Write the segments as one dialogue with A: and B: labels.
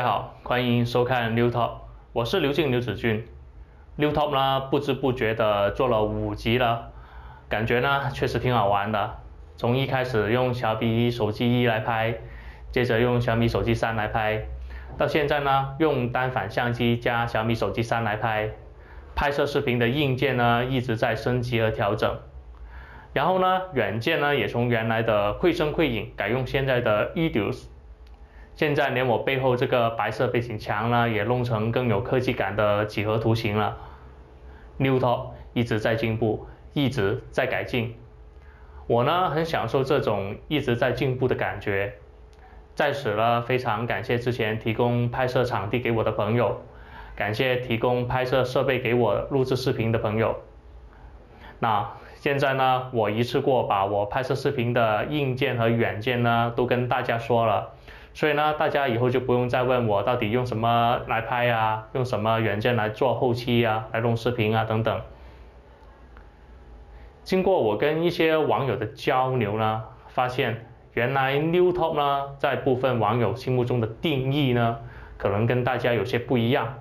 A: 大家好，欢迎收看 New Top，我是刘静刘子俊。New Top 呢，不知不觉的做了五集了，感觉呢确实挺好玩的。从一开始用小米手机一来拍，接着用小米手机三来拍，到现在呢用单反相机加小米手机三来拍，拍摄视频的硬件呢一直在升级和调整。然后呢，软件呢也从原来的绘声绘影改用现在的 Edus。现在连我背后这个白色背景墙呢，也弄成更有科技感的几何图形了。Newtop 一直在进步，一直在改进。我呢很享受这种一直在进步的感觉。在此呢，非常感谢之前提供拍摄场地给我的朋友，感谢提供拍摄设备给我录制视频的朋友。那现在呢，我一次过把我拍摄视频的硬件和软件呢都跟大家说了。所以呢，大家以后就不用再问我到底用什么来拍呀，用什么软件来做后期呀，来弄视频啊等等。经过我跟一些网友的交流呢，发现原来 Newtop 呢，在部分网友心目中的定义呢，可能跟大家有些不一样。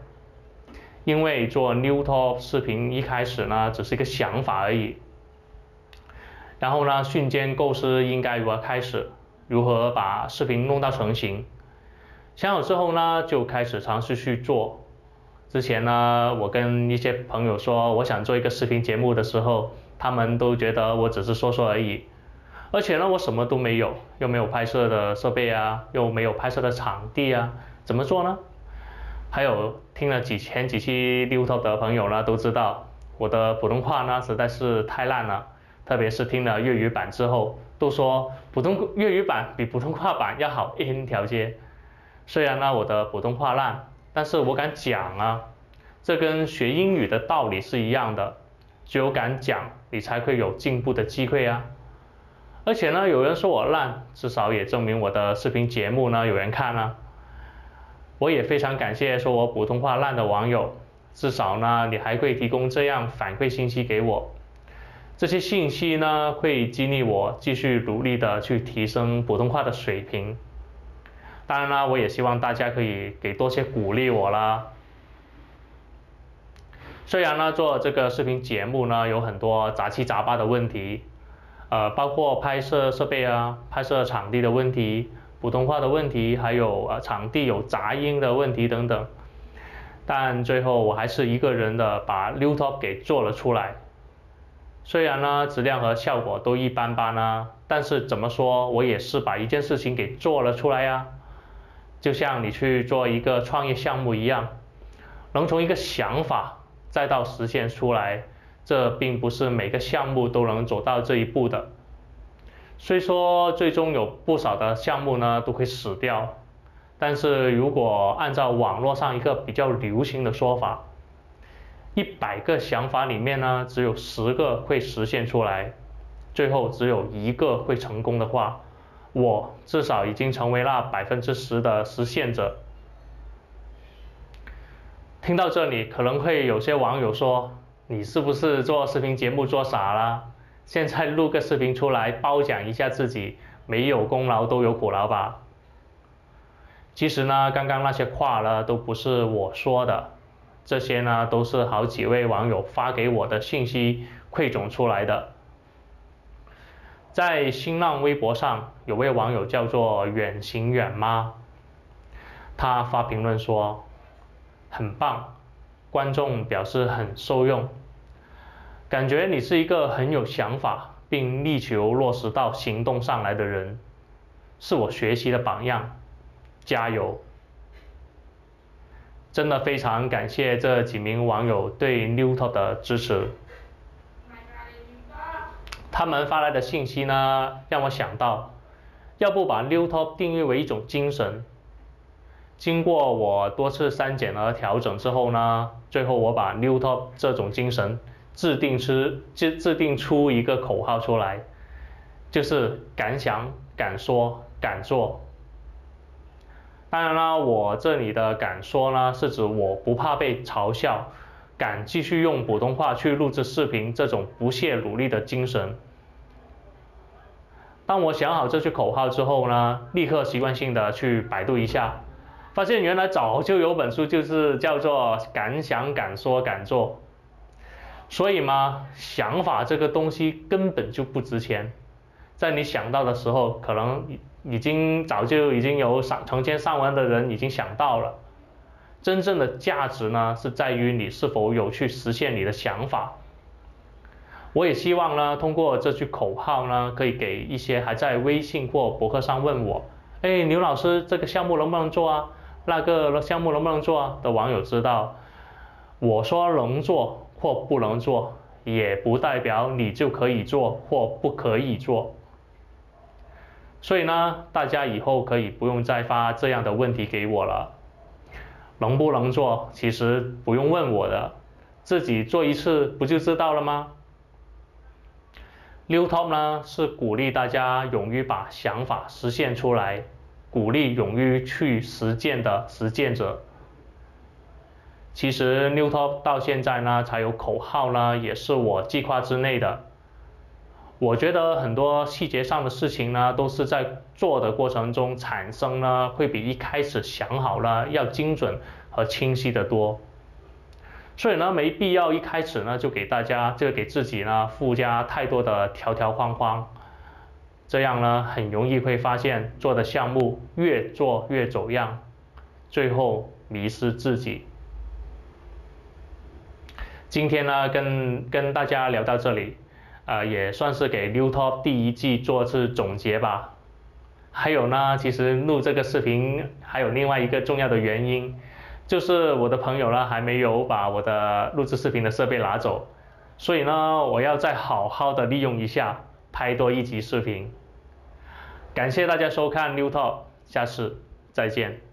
A: 因为做 Newtop 视频一开始呢，只是一个想法而已。然后呢，瞬间构思应该如何开始？如何把视频弄到成型？想好之后呢，就开始尝试去做。之前呢，我跟一些朋友说我想做一个视频节目的时候，他们都觉得我只是说说而已。而且呢，我什么都没有，又没有拍摄的设备啊，又没有拍摄的场地啊，怎么做呢？还有听了几前几期六套的朋友呢，都知道我的普通话呢实在是太烂了，特别是听了粤语版之后。都说普通粤语版比普通话版要好一千条街。虽然呢我的普通话烂，但是我敢讲啊，这跟学英语的道理是一样的，只有敢讲，你才会有进步的机会啊。而且呢，有人说我烂，至少也证明我的视频节目呢有人看啊。我也非常感谢说我普通话烂的网友，至少呢你还会提供这样反馈信息给我。这些信息呢，会激励我继续努力的去提升普通话的水平。当然啦，我也希望大家可以给多些鼓励我啦。虽然呢，做这个视频节目呢，有很多杂七杂八的问题，呃，包括拍摄设备啊、拍摄场地的问题、普通话的问题，还有呃场地有杂音的问题等等。但最后我还是一个人的把 New Top 给做了出来。虽然呢，质量和效果都一般般啊，但是怎么说，我也是把一件事情给做了出来呀。就像你去做一个创业项目一样，能从一个想法再到实现出来，这并不是每个项目都能走到这一步的。虽说最终有不少的项目呢都会死掉，但是如果按照网络上一个比较流行的说法，一百个想法里面呢，只有十个会实现出来，最后只有一个会成功的话，我至少已经成为那百分之十的实现者。听到这里，可能会有些网友说：“你是不是做视频节目做傻了？现在录个视频出来褒奖一下自己，没有功劳都有苦劳吧？”其实呢，刚刚那些话呢，都不是我说的。这些呢，都是好几位网友发给我的信息汇总出来的。在新浪微博上，有位网友叫做远行远妈，他发评论说：“很棒，观众表示很受用，感觉你是一个很有想法，并力求落实到行动上来的人，是我学习的榜样，加油！”真的非常感谢这几名网友对 Newtop 的支持。他们发来的信息呢，让我想到，要不把 Newtop 定义为一种精神。经过我多次删减和调整之后呢，最后我把 New Top 这种精神制定出制制定出一个口号出来，就是敢想敢说敢做。当然啦，我这里的敢说呢，是指我不怕被嘲笑，敢继续用普通话去录制视频这种不懈努力的精神。当我想好这句口号之后呢，立刻习惯性的去百度一下，发现原来早就有本书就是叫做“敢想敢说敢做”。所以嘛，想法这个东西根本就不值钱，在你想到的时候，可能已经早就已经有上成千上万的人已经想到了。真正的价值呢，是在于你是否有去实现你的想法。我也希望呢，通过这句口号呢，可以给一些还在微信或博客上问我，哎，刘老师，这个项目能不能做啊？那个项目能不能做啊？的网友知道，我说能做或不能做，也不代表你就可以做或不可以做。所以呢，大家以后可以不用再发这样的问题给我了。能不能做，其实不用问我的，自己做一次不就知道了吗？New Top 呢是鼓励大家勇于把想法实现出来，鼓励勇于去实践的实践者。其实 New Top 到现在呢才有口号呢，也是我计划之内的。我觉得很多细节上的事情呢，都是在做的过程中产生呢，会比一开始想好了要精准和清晰的多。所以呢，没必要一开始呢就给大家，就给自己呢附加太多的条条框框，这样呢很容易会发现做的项目越做越走样，最后迷失自己。今天呢，跟跟大家聊到这里。呃，也算是给 New Top 第一季做次总结吧。还有呢，其实录这个视频还有另外一个重要的原因，就是我的朋友呢还没有把我的录制视频的设备拿走，所以呢，我要再好好的利用一下，拍多一集视频。感谢大家收看 New Top，下次再见。